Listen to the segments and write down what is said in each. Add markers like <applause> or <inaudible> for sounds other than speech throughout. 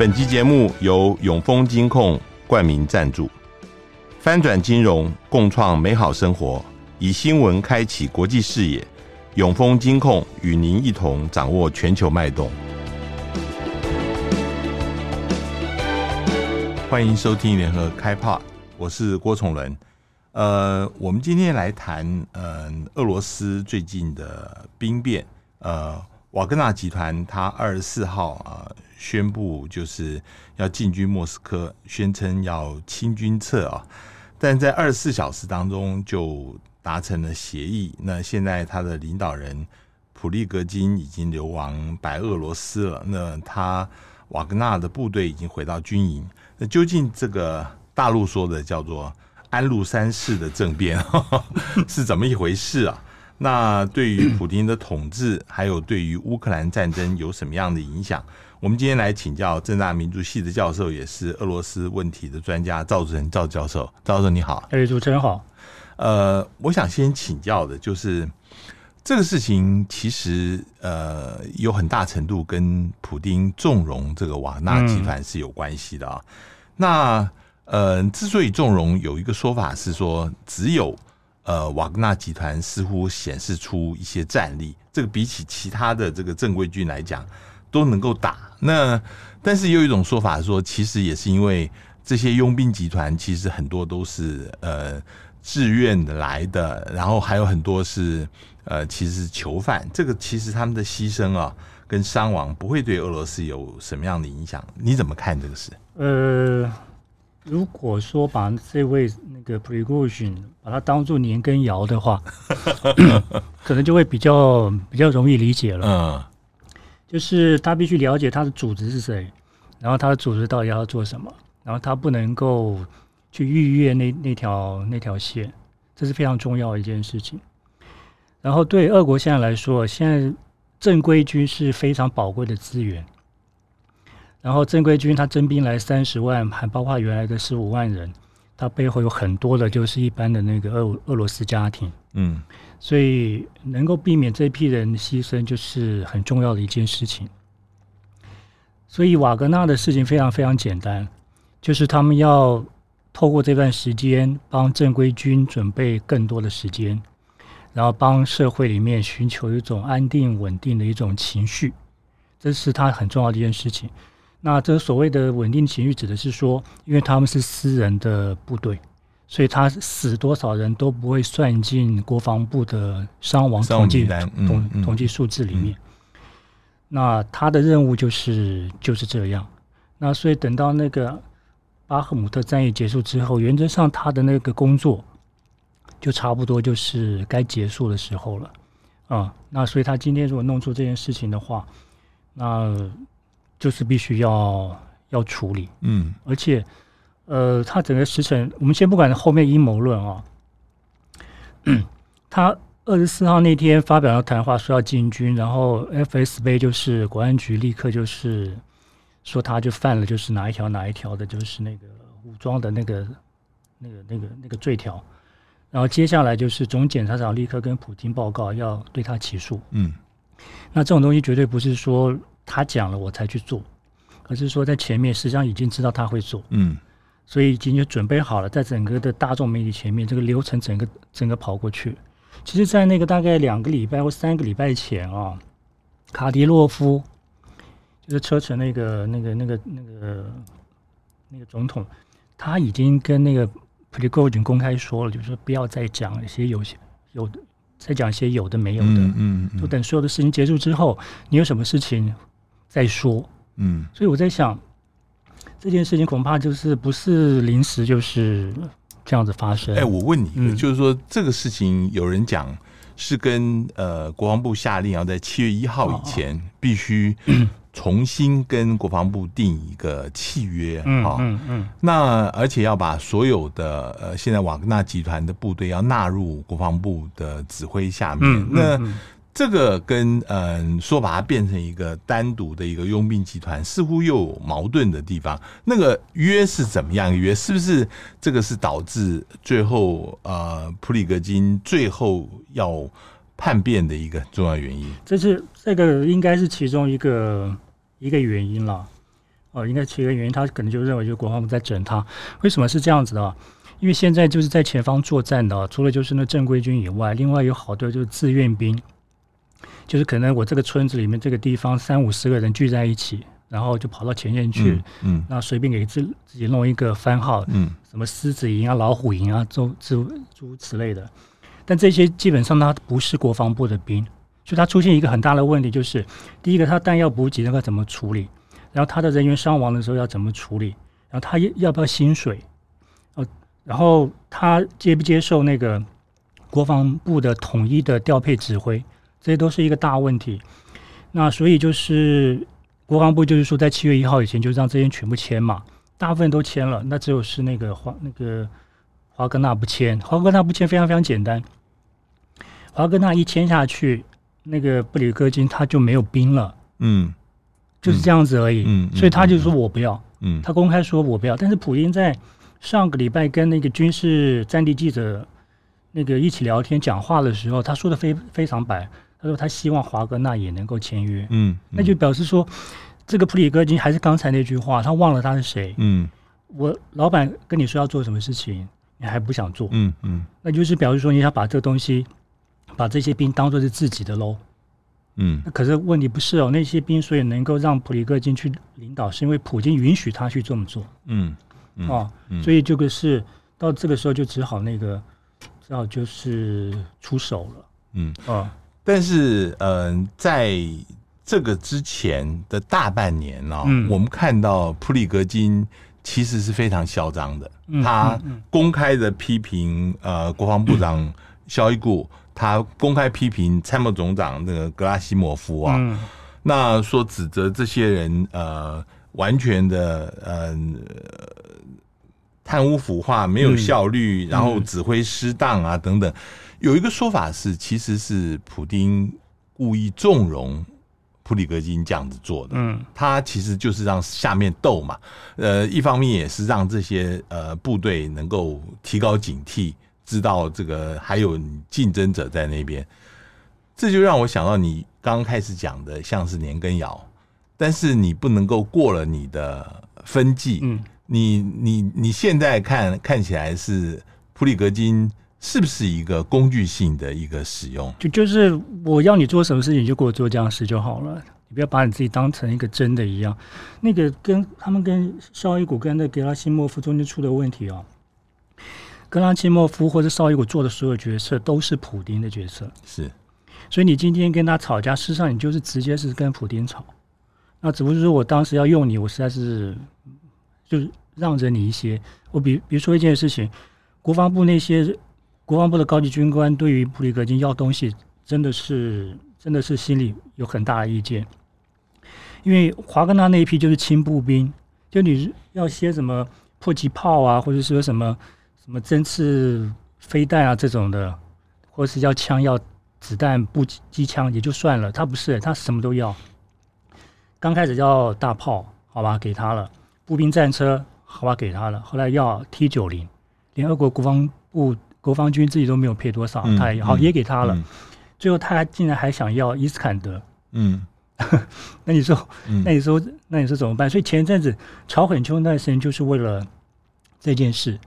本集节目由永丰金控冠名赞助，翻转金融，共创美好生活，以新闻开启国际视野。永丰金控与您一同掌握全球脉动。欢迎收听联合开炮，我是郭崇伦。呃，我们今天来谈，嗯、俄罗斯最近的兵变。呃，瓦格纳集团他二十四号啊。宣布就是要进军莫斯科，宣称要清军撤啊，但在二十四小时当中就达成了协议。那现在他的领导人普利格金已经流亡白俄罗斯了，那他瓦格纳的部队已经回到军营。那究竟这个大陆说的叫做安禄山式的政变 <laughs> 是怎么一回事啊？那对于普京的统治，还有对于乌克兰战争有什么样的影响？我们今天来请教正大民族系的教授，也是俄罗斯问题的专家赵主任赵教授。赵教授你好，哎，主持人好。呃，我想先请教的就是这个事情，其实呃有很大程度跟普丁纵容这个瓦纳集团是有关系的啊。嗯、那呃，之所以纵容，有一个说法是说，只有呃瓦格纳集团似乎显示出一些战力，这个比起其他的这个正规军来讲。都能够打，那但是有一种说法说，其实也是因为这些佣兵集团其实很多都是呃自愿的来的，然后还有很多是呃其实是囚犯，这个其实他们的牺牲啊跟伤亡不会对俄罗斯有什么样的影响？你怎么看这个事？呃，如果说把这位那个普里戈金把它当做年羹尧的话，<coughs> 可能就会比较比较容易理解了。嗯。就是他必须了解他的组织是谁，然后他的组织到底要做什么，然后他不能够去逾越那那条那条线，这是非常重要的一件事情。然后对俄国现在来说，现在正规军是非常宝贵的资源。然后正规军他征兵来三十万，还包括原来的十五万人，他背后有很多的就是一般的那个俄俄罗斯家庭，嗯。所以能够避免这批人牺牲，就是很重要的一件事情。所以瓦格纳的事情非常非常简单，就是他们要透过这段时间帮正规军准备更多的时间，然后帮社会里面寻求一种安定稳定的一种情绪，这是他很重要的一件事情。那这所谓的稳定情绪，指的是说，因为他们是私人的部队。所以他死多少人都不会算进国防部的伤亡统计统统计数字里面。那他的任务就是就是这样。那所以等到那个巴赫姆特战役结束之后，原则上他的那个工作就差不多就是该结束的时候了。啊，那所以他今天如果弄出这件事情的话，那就是必须要要处理。嗯，而且。呃，他整个时辰，我们先不管后面阴谋论啊。<clears throat> 他二十四号那天发表了谈话，说要进军，然后 FSB 就是国安局立刻就是说他就犯了就是哪一条哪一条的，就是那个武装的那个那个那个那个罪条。然后接下来就是总检察长立刻跟普京报告要对他起诉。嗯，那这种东西绝对不是说他讲了我才去做，而是说在前面实际上已经知道他会做。嗯。所以已经就准备好了，在整个的大众媒体前面，这个流程整个整个跑过去。其实，在那个大概两个礼拜或三个礼拜前啊，卡迪洛夫就是车臣那个那个那个那个那个总统，他已经跟那个普里戈金公开说了，就是说不要再讲一些有些有的，再讲一些有的没有的，嗯，嗯，嗯，就等所有的事情结束之后，你有什么事情再说，嗯。所以我在想。这件事情恐怕就是不是临时就是这样子发生。哎，我问你，嗯、就是说这个事情，有人讲是跟呃国防部下令要在七月一号以前必须重新跟国防部定一个契约，哈，嗯嗯，那而且要把所有的呃现在瓦格纳集团的部队要纳入国防部的指挥下面，嗯嗯嗯、那。这个跟嗯说把它变成一个单独的一个佣兵集团，似乎又有矛盾的地方。那个约是怎么样约？是不是这个是导致最后呃普里格金最后要叛变的一个重要原因？这是这个应该是其中一个一个原因了。哦，应该其个原因他可能就认为就是国防部在整他。为什么是这样子的？因为现在就是在前方作战的，除了就是那正规军以外，另外有好多就是志愿兵，就是可能我这个村子里面这个地方三五十个人聚在一起，然后就跑到前线去，嗯，嗯那随便给自自己弄一个番号，嗯，什么狮子营啊、老虎营啊，诸诸诸此类的。但这些基本上他不是国防部的兵，所以它出现一个很大的问题，就是第一个，他弹药补给那个怎么处理？然后他的人员伤亡的时候要怎么处理？然后他要不要薪水？然后他接不接受那个国防部的统一的调配指挥，这些都是一个大问题。那所以就是国防部就是说，在七月一号以前就让这些全部签嘛，大部分都签了，那只有是那个华那个华格纳不签。华格纳不签非常非常简单，华格纳一签下去，那个布里戈金他就没有兵了，嗯，就是这样子而已。嗯，所以他就说我不要，嗯，他公开说我不要，但是普京在。上个礼拜跟那个军事战地记者那个一起聊天讲话的时候，他说的非非常白，他说他希望华格纳也能够签约，嗯，嗯，那就表示说这个普里戈金还是刚才那句话，他忘了他是谁，嗯，我老板跟你说要做什么事情，你还不想做，嗯嗯，那就是表示说你想把这个东西把这些兵当做是自己的喽，嗯，那可是问题不是哦，那些兵所以能够让普里戈金去领导，是因为普京允许他去这么做，嗯。哦，所以这个是到这个时候就只好那个，只好就是出手了。嗯，哦，但是嗯，在这个之前的大半年呢，我们看到普里格金其实是非常嚣张的，他公开的批评呃国防部长肖伊古，他公开批评参谋总长那个格拉西莫夫啊，那说指责这些人呃完全的嗯。贪污腐化没有效率，嗯、然后指挥失当啊等等，有一个说法是，其实是普丁故意纵容普里格金这样子做的。嗯，他其实就是让下面斗嘛，呃，一方面也是让这些呃部队能够提高警惕，知道这个还有竞争者在那边。这就让我想到你刚刚开始讲的，像是年羹尧，但是你不能够过了你的分际。嗯。你你你现在看看起来是普里格金是不是一个工具性的一个使用？就就是我要你做什么事情，你就给我做这样的事就好了，你不要把你自己当成一个真的一样。那个跟他们跟绍伊古跟那格拉西莫夫中间出的问题哦，格拉西莫夫或者绍伊古做的所有决策都是普丁的决策，是。所以你今天跟他吵架，事实上你就是直接是跟普丁吵。那只不过是说我当时要用你，我实在是就是。让着你一些，我比比如说一件事情，国防部那些国防部的高级军官对于普里格金要东西，真的是真的是心里有很大的意见，因为华格纳那一批就是轻步兵，就你要些什么迫击炮啊，或者说什么什么针刺飞弹啊这种的，或是要枪要子弹步机枪也就算了，他不是，他什么都要。刚开始要大炮，好吧，给他了，步兵战车。好吧，给他了。后来要 T 九零，连俄国国防部国防军自己都没有配多少，嗯、他也好也给他了。嗯、最后他还竟然还想要伊斯坎德，嗯，<laughs> 那你说，那你说，那你说怎么办？所以前一阵子吵很凶那段时间，就是为了这件事。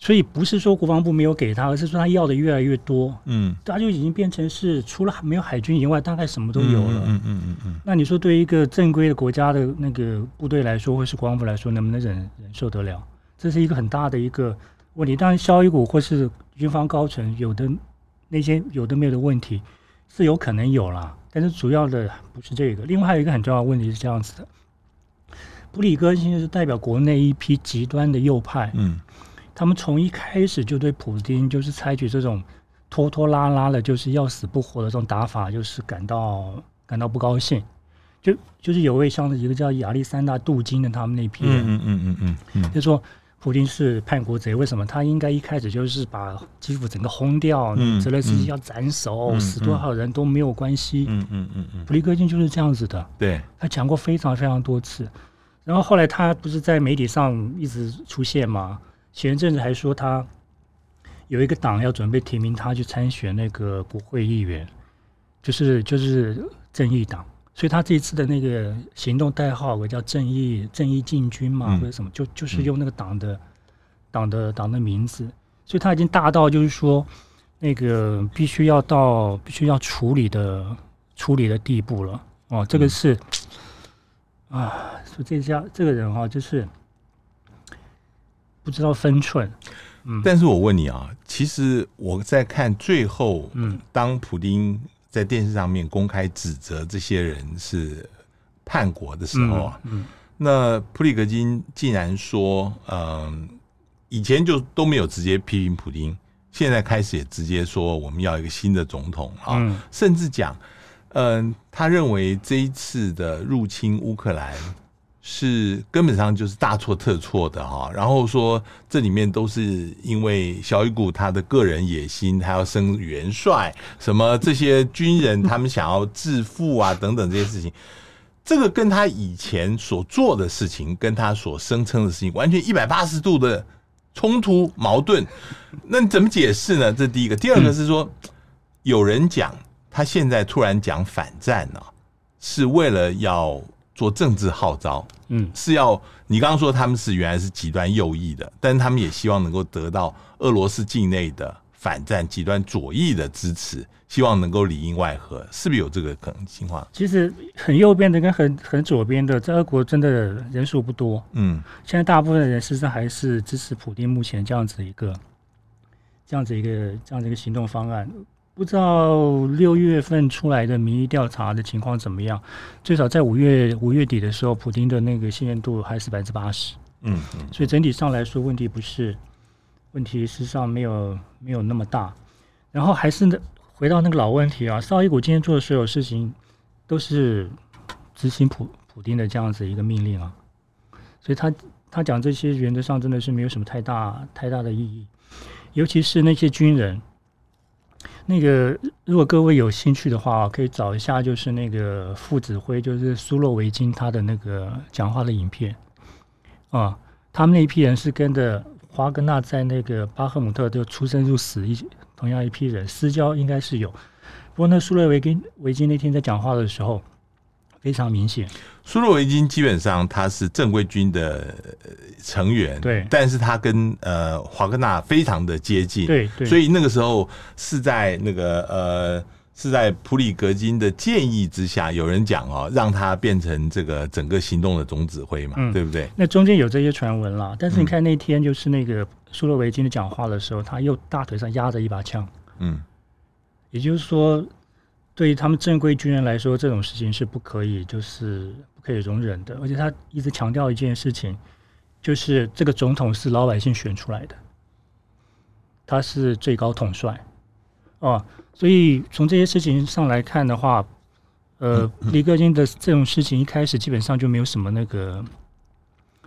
所以不是说国防部没有给他，而是说他要的越来越多。嗯，他就已经变成是除了没有海军以外，大概什么都有了。嗯嗯嗯嗯。那你说对于一个正规的国家的那个部队来说，或是国防部来说，能不能忍忍受得了？这是一个很大的一个问题。当然，绍伊古或是军方高层有的那些有的没有的问题是有可能有啦，但是主要的不是这个。另外还有一个很重要的问题是这样子的：普里戈金是代表国内一批极端的右派。嗯。他们从一开始就对普京就是采取这种拖拖拉拉的，就是要死不活的这种打法，就是感到感到不高兴。就就是有位像一个叫亚历山大·杜金的他们那批人，嗯嗯嗯嗯嗯，就说普京是叛国贼，为什么他应该一开始就是把基辅整个轰掉？嗯，泽连斯基要斩首，嗯、死多少人都没有关系。嗯嗯嗯嗯，普利戈金就是这样子的。对，他讲过非常非常多次。然后后来他不是在媒体上一直出现吗？前一阵子还说他有一个党要准备提名他去参选那个国会议员，就是就是正义党，所以他这一次的那个行动代号，我叫“正义正义进军”嘛，嗯、或者什么，就就是用那个党的党、嗯、的党的名字，所以他已经大到就是说，那个必须要到必须要处理的处理的地步了。哦，这个是、嗯、啊，说这家这个人哈、啊，就是不知道分寸。嗯，但是我问你啊，其实我在看最后，嗯，当普丁。在电视上面公开指责这些人是叛国的时候啊，嗯嗯、那普里格金竟然说，嗯、呃，以前就都没有直接批评普京，现在开始也直接说我们要一个新的总统啊，嗯、甚至讲，嗯、呃，他认为这一次的入侵乌克兰。是根本上就是大错特错的哈，然后说这里面都是因为小雨谷他的个人野心，他要升元帅，什么这些军人他们想要致富啊等等这些事情，这个跟他以前所做的事情，跟他所声称的事情完全一百八十度的冲突矛盾，那你怎么解释呢？这第一个，第二个是说，有人讲他现在突然讲反战呢，是为了要。做政治号召，嗯，是要你刚刚说他们是原来是极端右翼的，但是他们也希望能够得到俄罗斯境内的反战极端左翼的支持，希望能够里应外合，是不是有这个可能情况？其实很右边的跟很很左边的，在俄国真的人数不多，嗯，现在大部分人实际上还是支持普丁目前这样子一个这样子一个这样子一个行动方案。不知道六月份出来的民意调查的情况怎么样？最少在五月五月底的时候，普丁的那个信任度还是百分之八十。嗯嗯，所以整体上来说，问题不是问题，事实上没有没有那么大。然后还是那回到那个老问题啊，绍伊古今天做的所有事情都是执行普普丁的这样子一个命令啊，所以他他讲这些原则上真的是没有什么太大太大的意义，尤其是那些军人。那个，如果各位有兴趣的话，可以找一下，就是那个副指挥，就是苏洛维金他的那个讲话的影片啊。他们那一批人是跟着华格纳在那个巴赫姆特就出生入死一同样一批人，私交应该是有。不过那苏洛维金维金那天在讲话的时候。非常明显，苏洛维金基本上他是正规军的成员，对，但是他跟呃华格纳非常的接近，对对，所以那个时候是在那个呃是在普里格金的建议之下，有人讲哦，让他变成这个整个行动的总指挥嘛，嗯、对不对？那中间有这些传闻啦，但是你看那天就是那个苏洛维金的讲话的时候，他又大腿上压着一把枪，嗯，也就是说。对于他们正规军人来说，这种事情是不可以，就是不可以容忍的。而且他一直强调一件事情，就是这个总统是老百姓选出来的，他是最高统帅，哦，所以从这些事情上来看的话，呃，李克金的这种事情一开始基本上就没有什么那个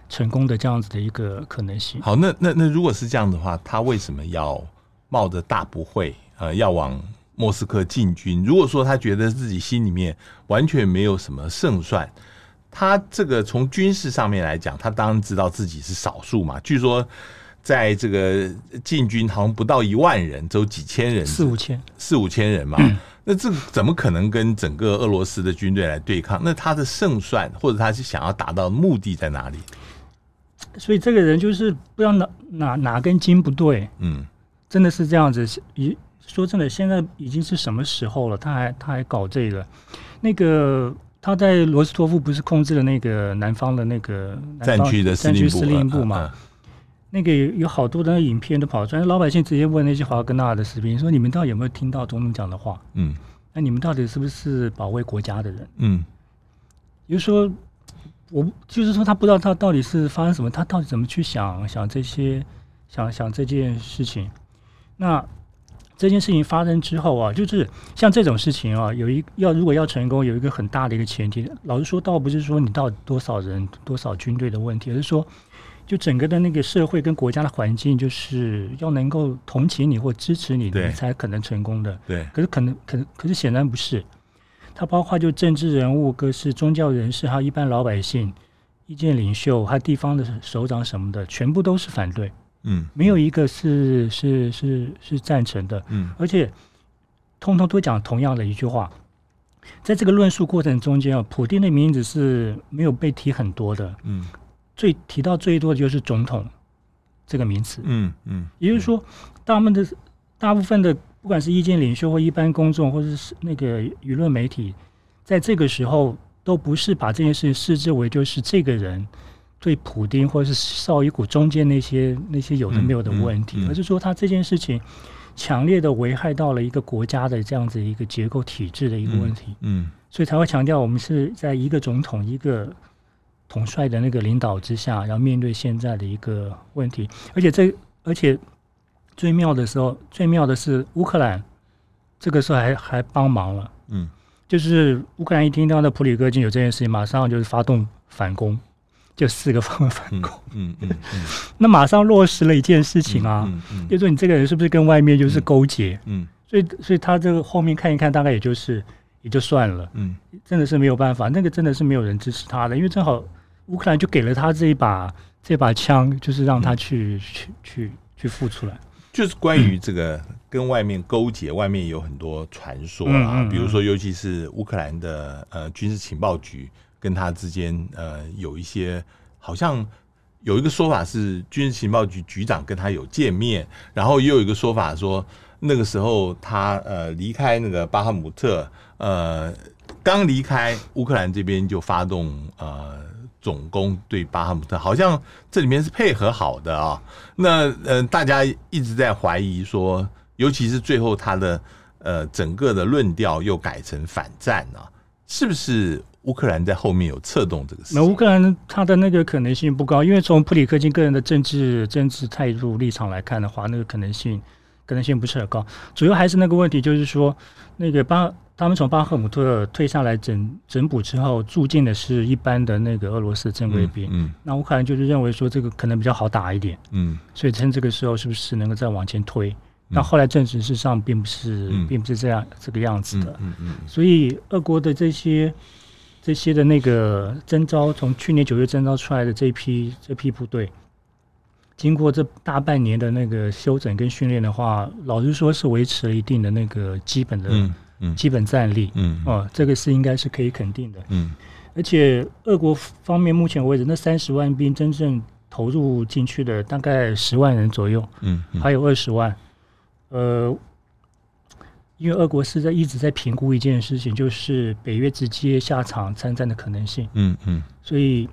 成功的这样子的一个可能性。好，那那那如果是这样的话，他为什么要冒着大不讳，呃，要往？莫斯科进军。如果说他觉得自己心里面完全没有什么胜算，他这个从军事上面来讲，他当然知道自己是少数嘛。据说在这个进军好像不到一万人，只有几千人，四五千，四五千人嘛。嗯、那这怎么可能跟整个俄罗斯的军队来对抗？那他的胜算或者他是想要达到的目的在哪里？所以这个人就是不知道哪哪哪根筋不对。嗯，真的是这样子一。说真的，现在已经是什么时候了？他还他还搞这个？那个他在罗斯托夫不是控制了那个南方的那个战区的战区司令部嘛？那个有好多的影片都跑出来，老百姓直接问那些华格纳的士兵说：“你们到底有没有听到总统讲的话？嗯，那你们到底是不是保卫国家的人？嗯，也就是说，我就是说他不知道他到底是发生什么，他到底怎么去想想这些，想想这件事情？那。这件事情发生之后啊，就是像这种事情啊，有一要如果要成功，有一个很大的一个前提。老实说，倒不是说你到多少人、多少军队的问题，而是说，就整个的那个社会跟国家的环境，就是要能够同情你或支持你，你才可能成功的。对。可是可能可可是显然不是，它包括就政治人物、各式宗教人士，还有一般老百姓、意见领袖，还有地方的首长什么的，全部都是反对。嗯，没有一个是是是是赞成的，嗯，而且通通都讲同样的一句话，在这个论述过程中间啊，普丁的名字是没有被提很多的。嗯，最提到最多的就是总统这个名词。嗯嗯，也就是说，大部分的大部分的不管是意见领袖或一般公众，或者是那个舆论媒体，在这个时候都不是把这件事情视之为就是这个人对普丁或者是绍伊古中间那些那些有的没有的问题，而是说他这件事情。强烈的危害到了一个国家的这样子一个结构体制的一个问题，嗯，嗯，所以才会强调我们是在一个总统一个统帅的那个领导之下，然后面对现在的一个问题，而且这而且最妙的时候，最妙的是乌克兰这个时候还还帮忙了，嗯，就是乌克兰一听到那普里戈金有这件事情，马上就是发动反攻。就四个方面反攻，嗯 <laughs> 那马上落实了一件事情啊，嗯嗯嗯、就是说你这个人是不是跟外面就是勾结，嗯，嗯。所以所以他这个后面看一看，大概也就是也就算了，嗯，真的是没有办法，那个真的是没有人支持他的，因为正好乌克兰就给了他这一把这把枪，就是让他去、嗯、去去去付出来，就是关于这个跟外面勾结，外面有很多传说啊，比如说尤其是乌克兰的呃军事情报局。跟他之间，呃，有一些好像有一个说法是军事情报局局长跟他有见面，然后也有一个说法说那个时候他呃离开那个巴赫姆特，呃，刚离开乌克兰这边就发动呃总攻对巴赫姆特，好像这里面是配合好的啊。那呃，大家一直在怀疑说，尤其是最后他的呃整个的论调又改成反战啊，是不是？乌克兰在后面有策动这个事，那乌克兰他的那个可能性不高，因为从普里克金个人的政治政治态度立场来看的话，那个可能性可能性不是很高。主要还是那个问题，就是说那个巴他们从巴赫姆特退下来整整补之后，住进的是一般的那个俄罗斯正规兵。嗯，嗯那乌克兰就是认为说这个可能比较好打一点。嗯，所以趁这个时候是不是能够再往前推？那、嗯、后来证实事实上并不是，嗯、并不是这样这个样子的。嗯嗯所以俄国的这些。这些的那个征召，从去年九月征召出来的这批这批部队，经过这大半年的那个休整跟训练的话，老实说是维持了一定的那个基本的、嗯嗯、基本战力。嗯，哦，这个是应该是可以肯定的。嗯，而且俄国方面目前为止，那三十万兵真正投入进去的大概十万人左右。嗯，嗯还有二十万，呃。因为俄国是在一直在评估一件事情，就是北约直接下场参战的可能性。嗯嗯，所以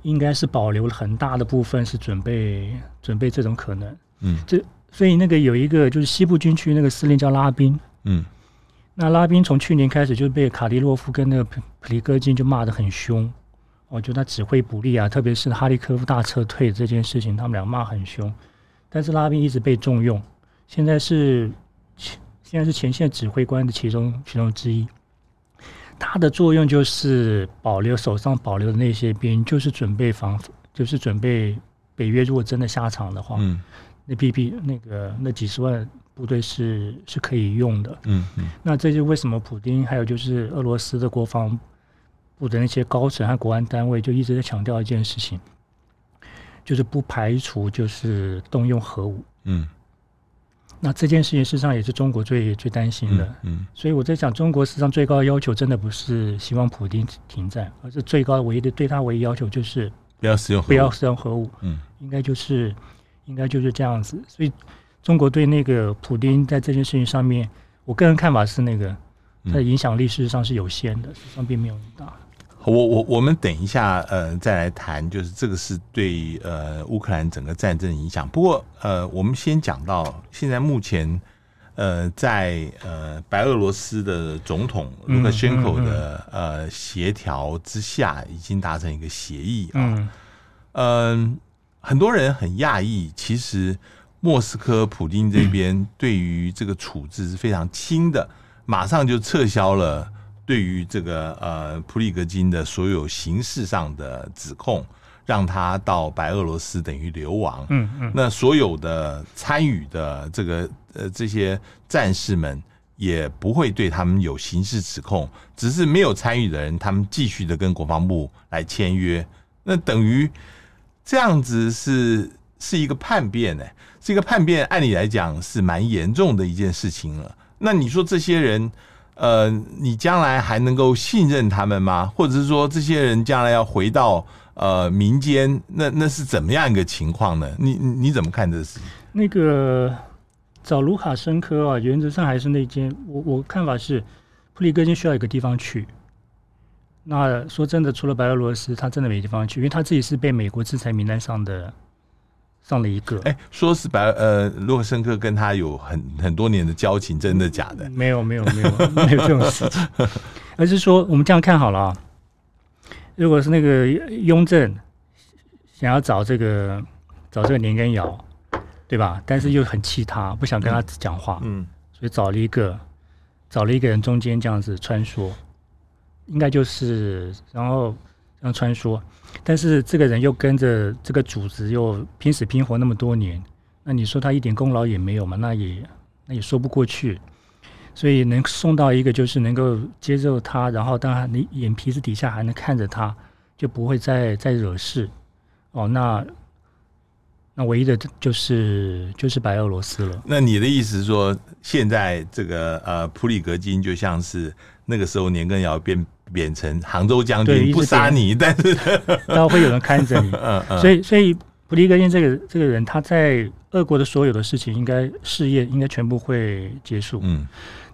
应该是保留了很大的部分，是准备准备这种可能。嗯，这所以那个有一个就是西部军区那个司令叫拉宾。嗯，那拉宾从去年开始就被卡迪洛夫跟那个普普里戈金就骂得很凶。我觉得他指挥不力啊，特别是哈利科夫大撤退这件事情，他们俩骂很凶。但是拉宾一直被重用，现在是。现在是前线指挥官的其中其中之一，它的作用就是保留手上保留的那些兵，就是准备防，就是准备北约如果真的下场的话，嗯，那 B B 那个那几十万部队是是可以用的，嗯嗯。那这就为什么普丁还有就是俄罗斯的国防部的那些高层和国安单位就一直在强调一件事情，就是不排除就是动用核武，嗯。那这件事情事实上也是中国最最担心的，嗯，嗯，所以我在想，中国实际上最高的要求真的不是希望普京停战，而是最高唯一的对他唯一要求就是不要使用不要使用核武，嗯，应该就是应该就是这样子。所以中国对那个普丁在这件事情上面，我个人看法是那个他的影响力事实上是有限的，实际上并没有那么大。我我我们等一下，呃，再来谈，就是这个是对呃乌克兰整个战争影响。不过，呃，我们先讲到现在目前，呃，在呃白俄罗斯的总统卢卡申科的呃协调之下，已经达成一个协议啊。嗯，很多人很讶异，其实莫斯科普京这边 <clears throat> 对于这个处置是非常轻的，马上就撤销了。对于这个呃普里格金的所有刑事上的指控，让他到白俄罗斯等于流亡。嗯嗯，那所有的参与的这个呃这些战士们也不会对他们有刑事指控，只是没有参与的人，他们继续的跟国防部来签约。那等于这样子是是一个叛变呢？是一个叛变，按理来讲是蛮严重的一件事情了。那你说这些人？呃，你将来还能够信任他们吗？或者是说，这些人将来要回到呃民间，那那是怎么样一个情况呢？你你怎么看这事？那个找卢卡申科啊，原则上还是那间。我我看法是，普里戈金需要一个地方去。那说真的，除了白俄罗斯，他真的没地方去，因为他自己是被美国制裁名单上的。上了一个，哎，说是白呃，洛克申科跟他有很很多年的交情，真的假的？没有，没有，没有，<laughs> 没有这种事情。而是说，我们这样看好了啊，如果是那个雍正想要找这个找这个年羹尧，对吧？但是又很气他，不想跟他讲话，嗯，所以找了一个找了一个人中间这样子穿梭，应该就是然后。这样穿梭，但是这个人又跟着这个组织又拼死拼活那么多年，那你说他一点功劳也没有嘛？那也那也说不过去。所以能送到一个就是能够接受他，然后当然你眼皮子底下还能看着他，就不会再再惹事。哦，那那唯一的就是就是白俄罗斯了。那你的意思是说，现在这个呃普里格金就像是那个时候年羹尧变。变成杭州将军不杀你，但是 <laughs> 然后会有人看着你。<laughs> 嗯嗯。所以，所以普利戈金这个这个人，他在俄国的所有的事情，应该事业应该全部会结束。嗯。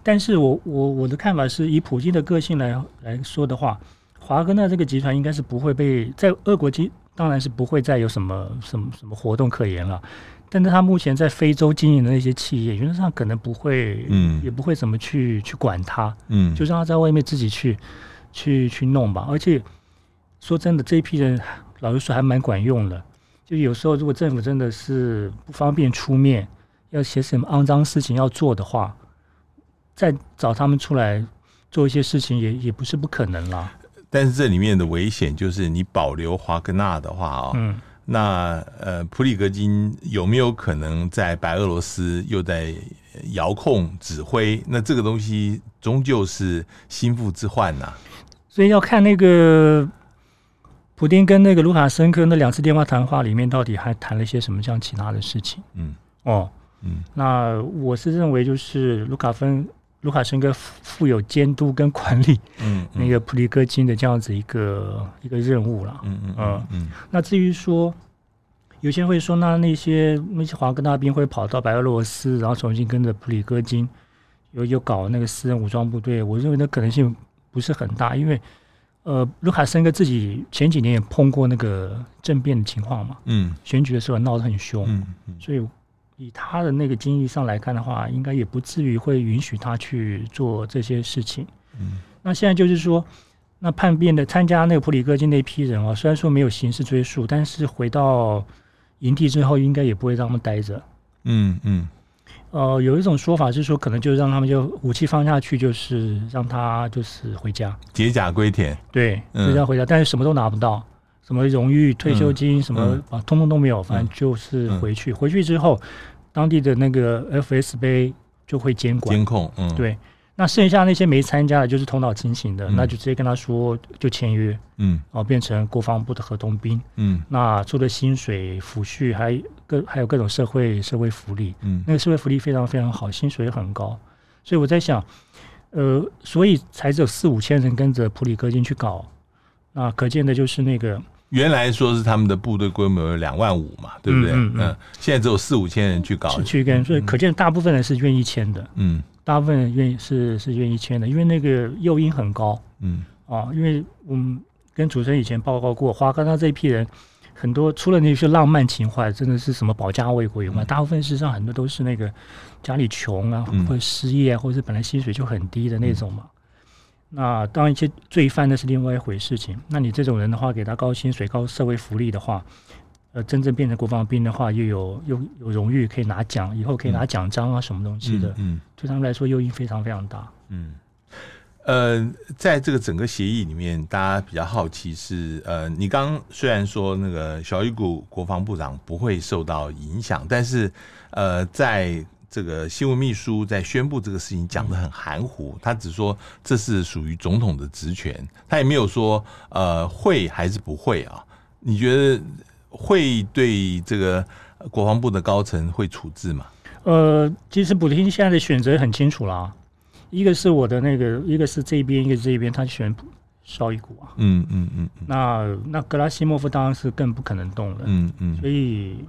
但是我我我的看法是，以普京的个性来来说的话，华格纳这个集团应该是不会被在俄国经，当然是不会再有什么什么什么活动可言了。但是他目前在非洲经营的那些企业，原则上可能不会，嗯，也不会怎么去去管他，嗯，就让他在外面自己去。去去弄吧，而且说真的，这一批人老实说还蛮管用的。就有时候，如果政府真的是不方便出面，要写什么肮脏事情要做的话，再找他们出来做一些事情也，也也不是不可能啦。但是这里面的危险就是，你保留华格纳的话啊、哦，嗯，那呃，普里格金有没有可能在白俄罗斯又在遥控指挥？那这个东西终究是心腹之患呐、啊。所以要看那个普丁跟那个卢卡申科那两次电话谈话里面，到底还谈了些什么像其他的事情？嗯，哦，嗯，那我是认为就是卢卡芬卢卡申科负有监督跟管理，嗯，那个普里戈金的这样子一个一个任务了。嗯嗯嗯嗯。那至于说有些人会说，那那些那些华格纳兵会跑到白俄罗斯，然后重新跟着普里戈金又又搞那个私人武装部队，我认为那可能性。不是很大，因为呃，卢卡申科自己前几年也碰过那个政变的情况嘛，嗯，选举的时候闹得很凶，嗯嗯，所以以他的那个经历上来看的话，应该也不至于会允许他去做这些事情，嗯，那现在就是说，那叛变的参加那个普里戈金那批人啊，虽然说没有刑事追诉，但是回到营地之后，应该也不会让他们待着，嗯嗯。呃，有一种说法是说，可能就让他们就武器放下去，就是让他就是回家，解甲归田。对，回家回家，但是什么都拿不到，什么荣誉、退休金，什么啊，通通都没有，反正就是回去。回去之后，当地的那个 FSB 就会监管、监控。嗯，对。那剩下那些没参加的，就是头脑清醒的，嗯、那就直接跟他说就签约，嗯，然后变成国防部的合同兵，嗯，那除了薪水、抚恤，还各还有各种社会社会福利，嗯，那个社会福利非常非常好，薪水也很高，所以我在想，呃，所以才只有四五千人跟着普里戈金去搞，那可见的就是那个原来说是他们的部队规模有两万五嘛，对不对？嗯，嗯，嗯，现在只有四五千人去搞，去跟，所以可见大部分人是愿意签的，嗯。大部分人愿意是是愿意签的，因为那个诱因很高，嗯。啊，因为我们跟主持人以前报告过，华格纳这一批人很多，除了那些浪漫情怀，真的是什么保家卫国以外，大部分事实上很多都是那个家里穷啊，或者失业啊，或者是本来薪水就很低的那种嘛。那当一些罪犯那是另外一回事情，那你这种人的话，给他高薪水、高社会福利的话。呃，真正变成国防兵的话，又有又有荣誉可以拿奖，以后可以拿奖章啊，什么东西的，嗯，对他们来说诱因非常非常大。嗯，呃，在这个整个协议里面，大家比较好奇是，呃，你刚刚虽然说那个小伊古国防部长不会受到影响，但是呃，在这个新闻秘书在宣布这个事情讲的很含糊，他只说这是属于总统的职权，他也没有说呃会还是不会啊？你觉得？会对这个国防部的高层会处置吗？呃，其实补丁现在的选择很清楚啦，一个是我的那个，一个是这边，一个是这边，他选绍伊古啊。嗯嗯嗯。那那格拉西莫夫当然是更不可能动了。嗯嗯。所以，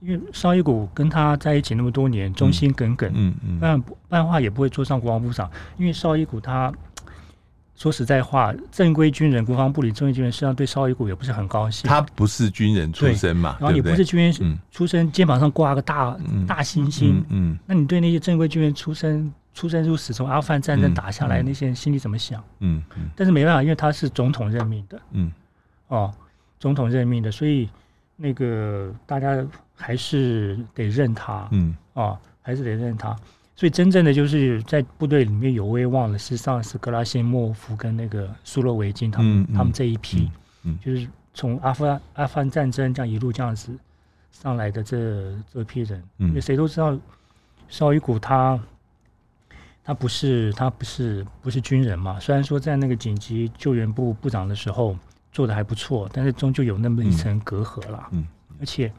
因为绍伊古跟他在一起那么多年，忠心耿耿。嗯嗯。不然不然的话，也不会坐上国防部长。因为绍伊古他。说实在话，正规军人、国防部里正规军人，实际上对绍伊古也不是很高兴。他不是军人出身嘛，然后也不是军人出身，肩膀上挂个大、嗯、大星星。嗯，嗯，那你对那些正规军人出身、出生入死，从阿富汗战争打下来，那些人心里怎么想？嗯，嗯，但是没办法，因为他是总统任命的。嗯，哦，总统任命的，所以那个大家还是得认他。嗯，哦，还是得认他。所以真正的就是在部队里面有威望的，实际上是格拉西莫夫跟那个苏洛维金他们、他们这一批，就是从阿富汗阿富汗战争这样一路这样子上来的这这批人，嗯、因为谁都知道绍伊古他他不是他不是不是军人嘛，虽然说在那个紧急救援部部长的时候做的还不错，但是终究有那么一层隔阂了，嗯嗯、而且。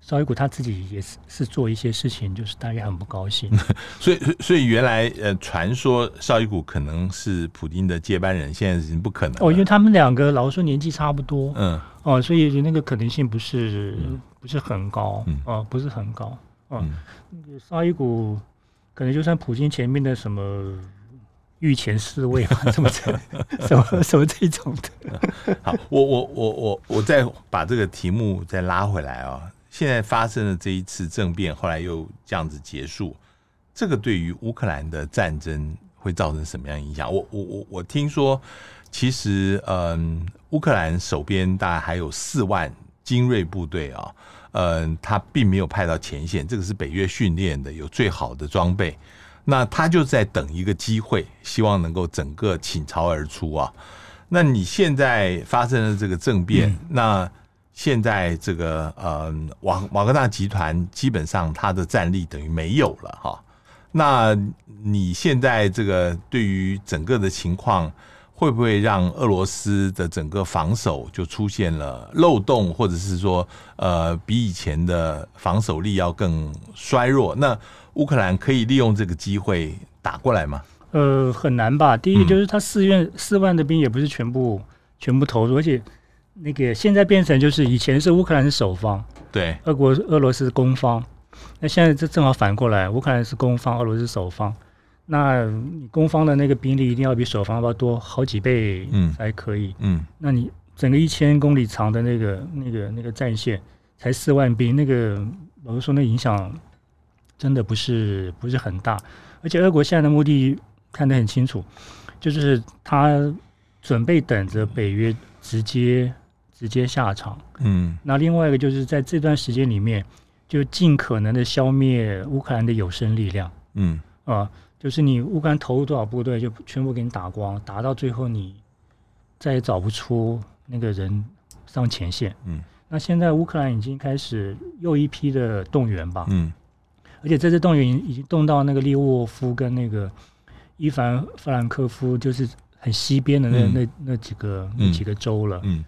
绍伊古他自己也是是做一些事情，就是大家很不高兴。<laughs> 所以，所以原来呃，传说绍伊古可能是普京的接班人，现在已经不可能哦，因为他们两个老实说年纪差不多，嗯，哦，所以那个可能性不是、嗯、不是很高，嗯、哦，不是很高，哦、嗯，那个绍伊古可能就算普京前面的什么御前侍卫啊，<laughs> 什么什么什么这种的。<laughs> 好，我我我我我再把这个题目再拉回来啊、哦。现在发生的这一次政变，后来又这样子结束，这个对于乌克兰的战争会造成什么样影响？我我我我听说，其实嗯，乌克兰手边大概还有四万精锐部队啊，嗯，他并没有派到前线，这个是北约训练的，有最好的装备，那他就在等一个机会，希望能够整个倾巢而出啊。那你现在发生了这个政变，嗯、那现在这个呃瓦瓦格纳集团基本上它的战力等于没有了哈，那你现在这个对于整个的情况，会不会让俄罗斯的整个防守就出现了漏洞，或者是说呃比以前的防守力要更衰弱？那乌克兰可以利用这个机会打过来吗？呃，很难吧。第一就是他四院四万的兵也不是全部全部投入，而且。那个现在变成就是以前是乌克兰是守方，对，俄国俄罗斯是攻方，那现在这正好反过来，乌克兰是攻方，俄罗斯是守方。那你攻方的那个兵力一定要比守方要多好几倍，嗯，才可以，嗯。嗯，那你整个一千公里长的那个那个那个战线才四万兵，那个老实说，那影响真的不是不是很大。而且俄国现在的目的看得很清楚，就是他准备等着北约直接。直接下场，嗯，那另外一个就是在这段时间里面，就尽可能的消灭乌克兰的有生力量，嗯。啊，就是你乌克兰投入多少部队，就全部给你打光，打到最后你再也找不出那个人上前线，嗯，那现在乌克兰已经开始又一批的动员吧，嗯，而且这次动员已经动到那个利沃夫跟那个伊凡弗兰克夫，就是很西边的那、嗯、那那几个那几个州了，嗯。嗯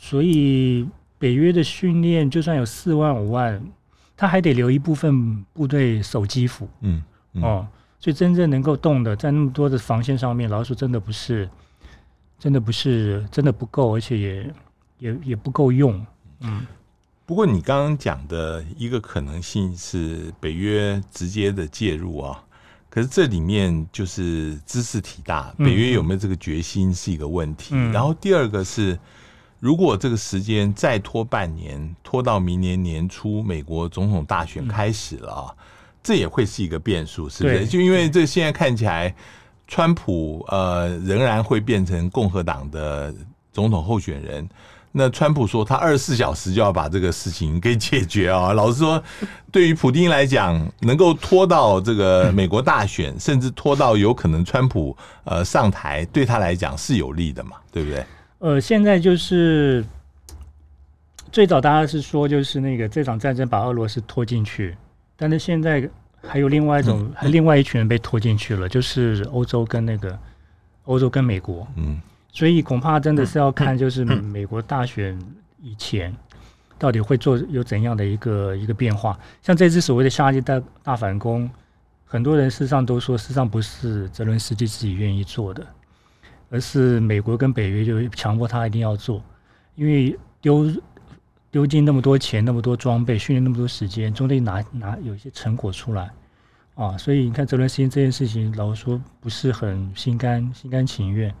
所以北约的训练，就算有四万五万，他还得留一部分部队守基辅。嗯，嗯哦，所以真正能够动的，在那么多的防线上面，老鼠真的不是，真的不是，真的不够，而且也也也不够用。嗯，不过你刚刚讲的一个可能性是北约直接的介入啊，可是这里面就是知识体大，北约有没有这个决心是一个问题。嗯，然后第二个是。如果这个时间再拖半年，拖到明年年初，美国总统大选开始了啊，嗯、这也会是一个变数，是不是？就因为这现在看起来，川普呃仍然会变成共和党的总统候选人。那川普说他二十四小时就要把这个事情给解决啊。<laughs> 老实说，对于普丁来讲，能够拖到这个美国大选，嗯、甚至拖到有可能川普呃上台，对他来讲是有利的嘛？对不对？呃，现在就是最早大家是说，就是那个这场战争把俄罗斯拖进去，但是现在还有另外一种，嗯、还另外一群人被拖进去了，就是欧洲跟那个欧洲跟美国。嗯，所以恐怕真的是要看，就是美国大选以前到底会做有怎样的一个一个变化。像这次所谓的夏季大大反攻，很多人事实上都说，事实上不是泽伦斯基自己愿意做的，而是美国跟北约就强迫他一定要做，因为丢丢进那么多钱、那么多装备、训练那么多时间，总得拿拿有一些成果出来啊。所以你看泽伦斯基这件事情，老实说不是很心甘心甘情愿。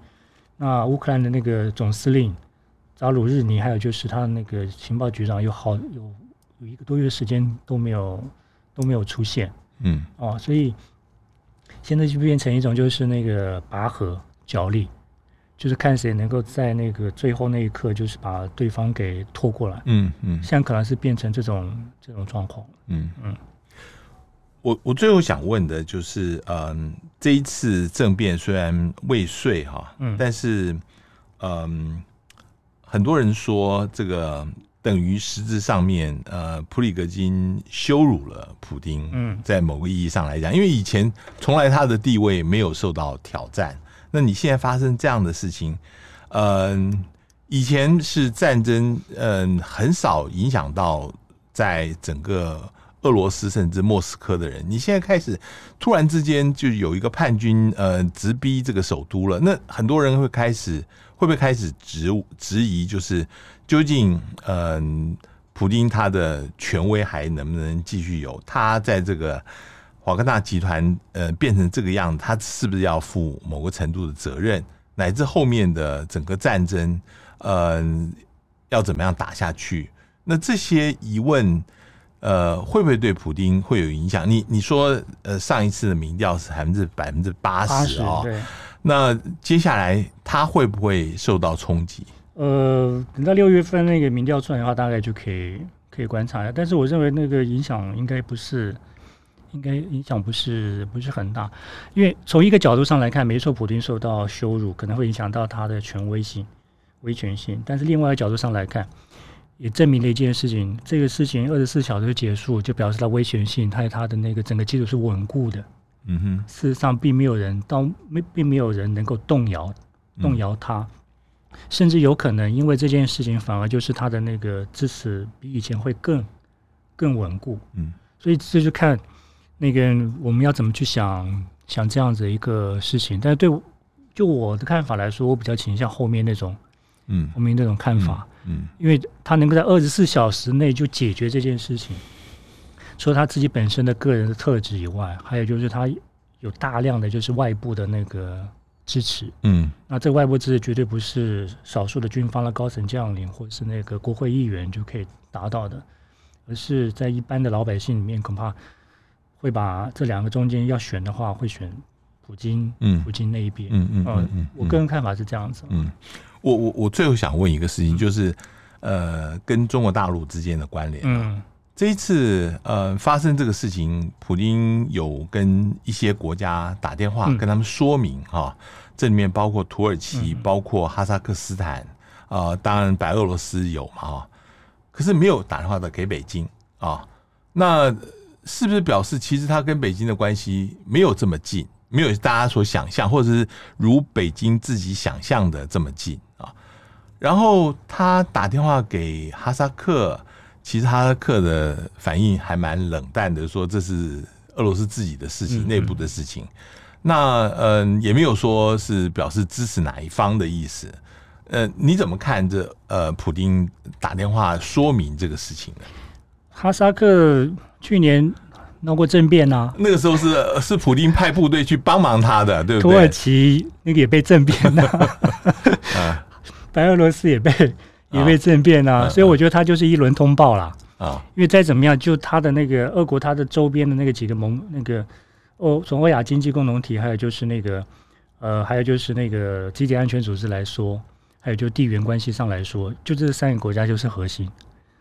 那乌克兰的那个总司令扎鲁日尼，还有就是他的那个情报局长，有好有有一个多月时间都没有都没有出现，嗯，哦，所以现在就变成一种就是那个拔河角力，就是看谁能够在那个最后那一刻，就是把对方给拖过来，嗯嗯，现在可能是变成这种这种状况，嗯。嗯。我我最后想问的就是，嗯，这一次政变虽然未遂哈，嗯，但是，嗯，很多人说这个等于实质上面，呃，普里格金羞辱了普丁，嗯，在某个意义上来讲，因为以前从来他的地位没有受到挑战，那你现在发生这样的事情，嗯，以前是战争，嗯，很少影响到在整个。俄罗斯甚至莫斯科的人，你现在开始突然之间就有一个叛军呃直逼这个首都了，那很多人会开始会不会开始质质疑，就是究竟嗯、普京他的权威还能不能继续有？他在这个华格纳集团呃变成这个样子，他是不是要负某个程度的责任？乃至后面的整个战争，呃，要怎么样打下去？那这些疑问。呃，会不会对普丁会有影响？你你说，呃，上一次的民调是百分之百分之八十哦，对。那接下来他会不会受到冲击？呃，等到六月份那个民调出来的话，大概就可以可以观察一下。但是我认为那个影响应该不是，应该影响不是不是很大，因为从一个角度上来看，没错，普丁受到羞辱，可能会影响到他的权威性、威权性。但是另外一个角度上来看，也证明了一件事情，这个事情二十四小时结束，就表示他威权性，它它的那个整个基础是稳固的。嗯哼，事实上并没有人到没，并没有人能够动摇动摇他，嗯，甚至有可能因为这件事情，反而就是他的那个支持比以前会更更稳固。嗯，所以这就看那个我们要怎么去想想这样子一个事情。但是对就我的看法来说，我比较倾向后面那种。嗯，后面那种看法，嗯，嗯，因为他能够在二十四小时内就解决这件事情，除了他自己本身的个人的特质以外，还有就是他有大量的就是外部的那个支持，嗯，那这外部支持绝对不是少数的军方的高层将领或者是那个国会议员就可以达到的，而是在一般的老百姓里面，恐怕会把这两个中间要选的话，会选普京，嗯，普京那一边，嗯嗯嗯嗯，我个人看法是这样子，嗯。我我我最后想问一个事情，就是呃，跟中国大陆之间的关联。嗯，这一次呃发生这个事情，普京有跟一些国家打电话，跟他们说明啊，这里面包括土耳其，包括哈萨克斯坦啊，当然白俄罗斯有嘛啊，可是没有打电话的给北京啊。那是不是表示其实他跟北京的关系没有这么近？没有大家所想象，或者是如北京自己想象的这么近啊。然后他打电话给哈萨克，其实哈萨克的反应还蛮冷淡的，说这是俄罗斯自己的事情，内部的事情。那嗯，也没有说是表示支持哪一方的意思。呃，你怎么看这呃，普丁打电话说明这个事情呢？哈萨克去年。闹过政变呐、啊，那个时候是是普丁派部队去帮忙他的，对不对？土耳其那个也被政变了、<laughs> 啊，白俄罗斯也被也被政变啊，啊所以我觉得他就是一轮通报啦。啊。因为再怎么样，就他的那个俄国，他的周边的那个几个盟，那个欧从欧亚经济共同体，还有就是那个呃，还有就是那个集体安全组织来说，还有就地缘关系上来说，就这三个国家就是核心，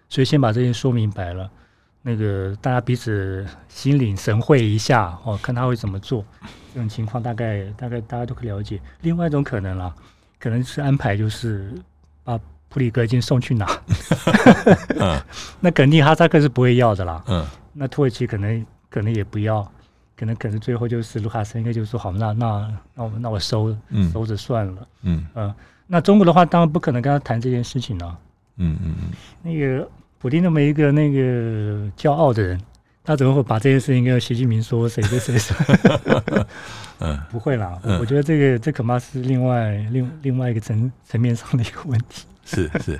所以先把这些说明白了。那个大家彼此心领神会一下哦，看他会怎么做，这种情况大概大概大家都可以了解。另外一种可能啦，可能是安排就是把普里戈金送去哪，嗯、<laughs> 那肯定哈萨克是不会要的啦。嗯，那土耳其可能可能也不要，可能可能最后就是卢卡申科就说好，那那那我那我收收着算了。嗯嗯、呃，那中国的话当然不可能跟他谈这件事情了。嗯嗯嗯，那个。普丁那么一个那个骄傲的人，他怎么会把这件事情跟习近平说谁对谁说？<laughs> 嗯，不会啦，我觉得这个这恐怕是另外另另外一个层层面上的一个问题。是是，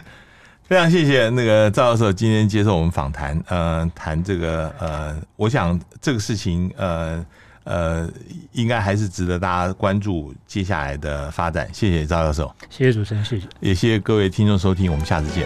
非常谢谢那个赵教授今天接受我们访谈，呃，谈这个呃，我想这个事情呃。呃，应该还是值得大家关注接下来的发展。谢谢赵教授，谢谢主持人，谢谢，也谢谢各位听众收听，我们下次见。